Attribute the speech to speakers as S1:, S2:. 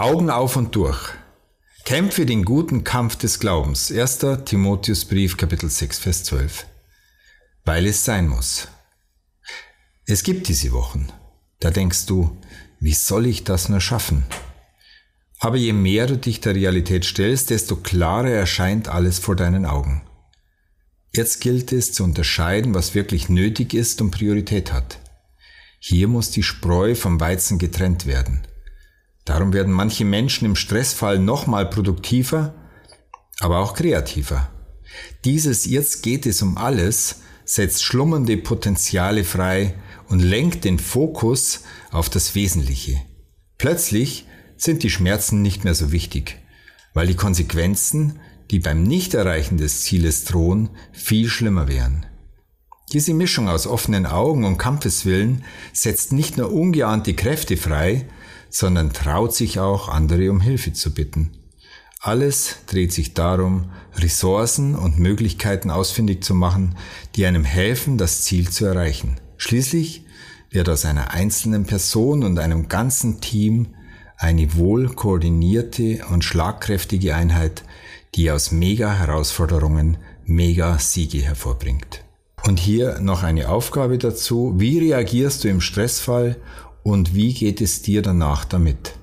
S1: Augen auf und durch. Kämpfe den guten Kampf des Glaubens. 1. Timotheusbrief, Kapitel 6, Vers 12. Weil es sein muss. Es gibt diese Wochen. Da denkst du, wie soll ich das nur schaffen? Aber je mehr du dich der Realität stellst, desto klarer erscheint alles vor deinen Augen. Jetzt gilt es zu unterscheiden, was wirklich nötig ist und Priorität hat. Hier muss die Spreu vom Weizen getrennt werden. Darum werden manche Menschen im Stressfall nochmal produktiver, aber auch kreativer. Dieses Jetzt geht es um alles setzt schlummernde Potenziale frei und lenkt den Fokus auf das Wesentliche. Plötzlich sind die Schmerzen nicht mehr so wichtig, weil die Konsequenzen, die beim Nichterreichen des Zieles drohen, viel schlimmer wären. Diese Mischung aus offenen Augen und Kampfeswillen setzt nicht nur ungeahnte Kräfte frei, sondern traut sich auch, andere um Hilfe zu bitten. Alles dreht sich darum, Ressourcen und Möglichkeiten ausfindig zu machen, die einem helfen, das Ziel zu erreichen. Schließlich wird aus einer einzelnen Person und einem ganzen Team eine wohl koordinierte und schlagkräftige Einheit, die aus Mega-Herausforderungen Mega-Siege hervorbringt. Und hier noch eine Aufgabe dazu. Wie reagierst du im Stressfall und wie geht es dir danach damit?